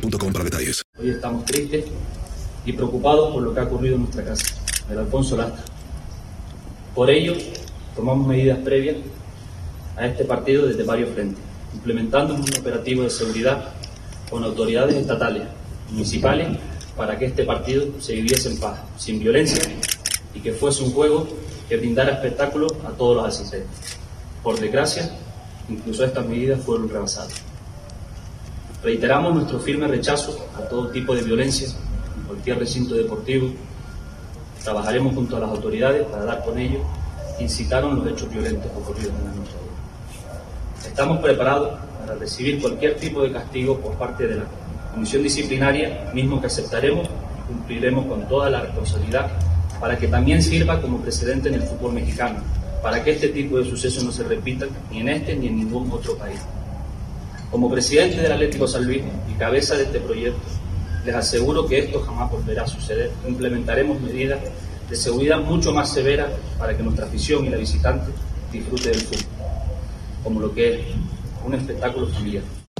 para detalles. Hoy estamos tristes y preocupados por lo que ha ocurrido en nuestra casa, el Alfonso Lastra. Por ello, tomamos medidas previas a este partido desde varios frentes, implementando un operativo de seguridad con autoridades estatales, municipales, para que este partido se viviese en paz, sin violencia y que fuese un juego que brindara espectáculo a todos los asistentes. Por desgracia, incluso estas medidas fueron rebasadas. Reiteramos nuestro firme rechazo a todo tipo de violencia en cualquier recinto deportivo. Trabajaremos junto a las autoridades para dar con ellos que incitaron los hechos violentos ocurridos en la noche. Estamos preparados para recibir cualquier tipo de castigo por parte de la comisión disciplinaria, mismo que aceptaremos y cumpliremos con toda la responsabilidad para que también sirva como precedente en el fútbol mexicano, para que este tipo de sucesos no se repitan ni en este ni en ningún otro país. Como presidente del Atlético San Luis y cabeza de este proyecto, les aseguro que esto jamás volverá a suceder. Implementaremos medidas de seguridad mucho más severas para que nuestra afición y la visitante disfrute del fútbol, como lo que es un espectáculo familiar.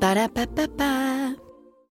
Ba-da-ba-ba-ba.